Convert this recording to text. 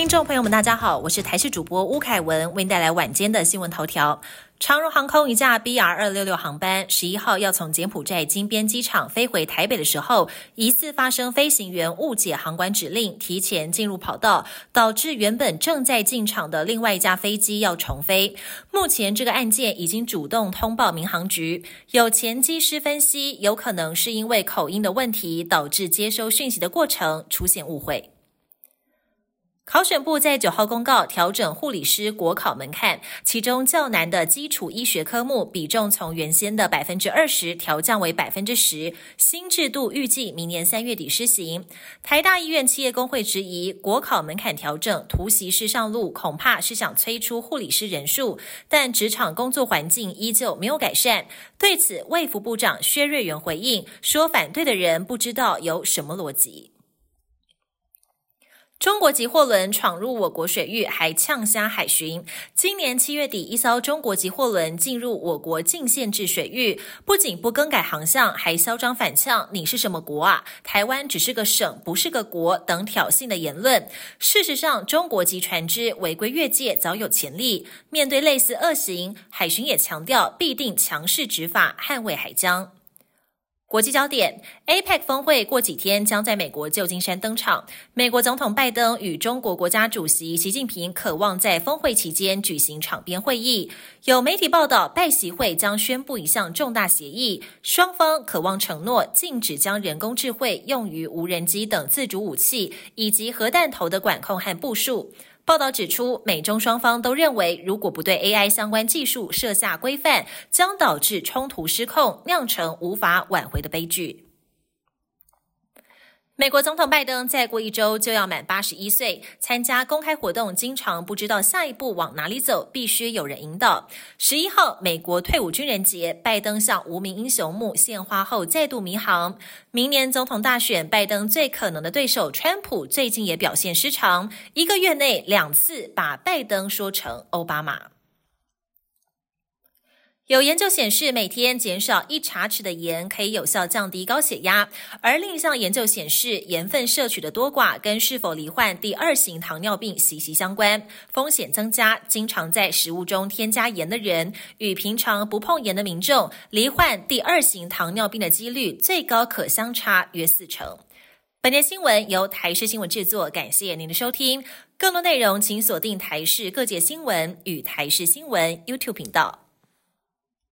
听众朋友们，大家好，我是台视主播吴凯文，为您带来晚间的新闻头条。长荣航空一架 BR 二六六航班，十一号要从柬埔寨金边机场飞回台北的时候，疑似发生飞行员误解航管指令，提前进入跑道，导致原本正在进场的另外一架飞机要重飞。目前这个案件已经主动通报民航局，有前机师分析，有可能是因为口音的问题，导致接收讯息的过程出现误会。考选部在九号公告调整护理师国考门槛，其中较难的基础医学科目比重从原先的百分之二十调降为百分之十。新制度预计明年三月底施行。台大医院企业工会质疑国考门槛调整，突袭式上路，恐怕是想催出护理师人数，但职场工作环境依旧没有改善。对此，卫福部长薛瑞元回应说：“反对的人不知道有什么逻辑。”中国籍货轮闯入我国水域，还呛虾海巡。今年七月底，一艘中国籍货轮进入我国禁限制水域，不仅不更改航向，还嚣张反呛：“你是什么国啊？台湾只是个省，不是个国。”等挑衅的言论。事实上，中国籍船只违规越界早有潜力。面对类似恶行，海巡也强调必定强势执法，捍卫海疆。国际焦点：APEC 峰会过几天将在美国旧金山登场。美国总统拜登与中国国家主席习近平渴望在峰会期间举行场边会议。有媒体报道，拜习会将宣布一项重大协议，双方渴望承诺禁止将人工智慧用于无人机等自主武器以及核弹头的管控和部署。报道指出，美中双方都认为，如果不对 AI 相关技术设下规范，将导致冲突失控，酿成无法挽回的悲剧。美国总统拜登再过一周就要满八十一岁，参加公开活动经常不知道下一步往哪里走，必须有人引导。十一号，美国退伍军人节，拜登向无名英雄墓献花后再度迷航。明年总统大选，拜登最可能的对手川普最近也表现失常，一个月内两次把拜登说成奥巴马。有研究显示，每天减少一茶匙的盐可以有效降低高血压。而另一项研究显示，盐分摄取的多寡跟是否罹患第二型糖尿病息息相关，风险增加。经常在食物中添加盐的人，与平常不碰盐的民众，罹患第二型糖尿病的几率最高可相差约四成。本节新闻由台视新闻制作，感谢您的收听。更多内容请锁定台视各界新闻与台视新闻 YouTube 频道。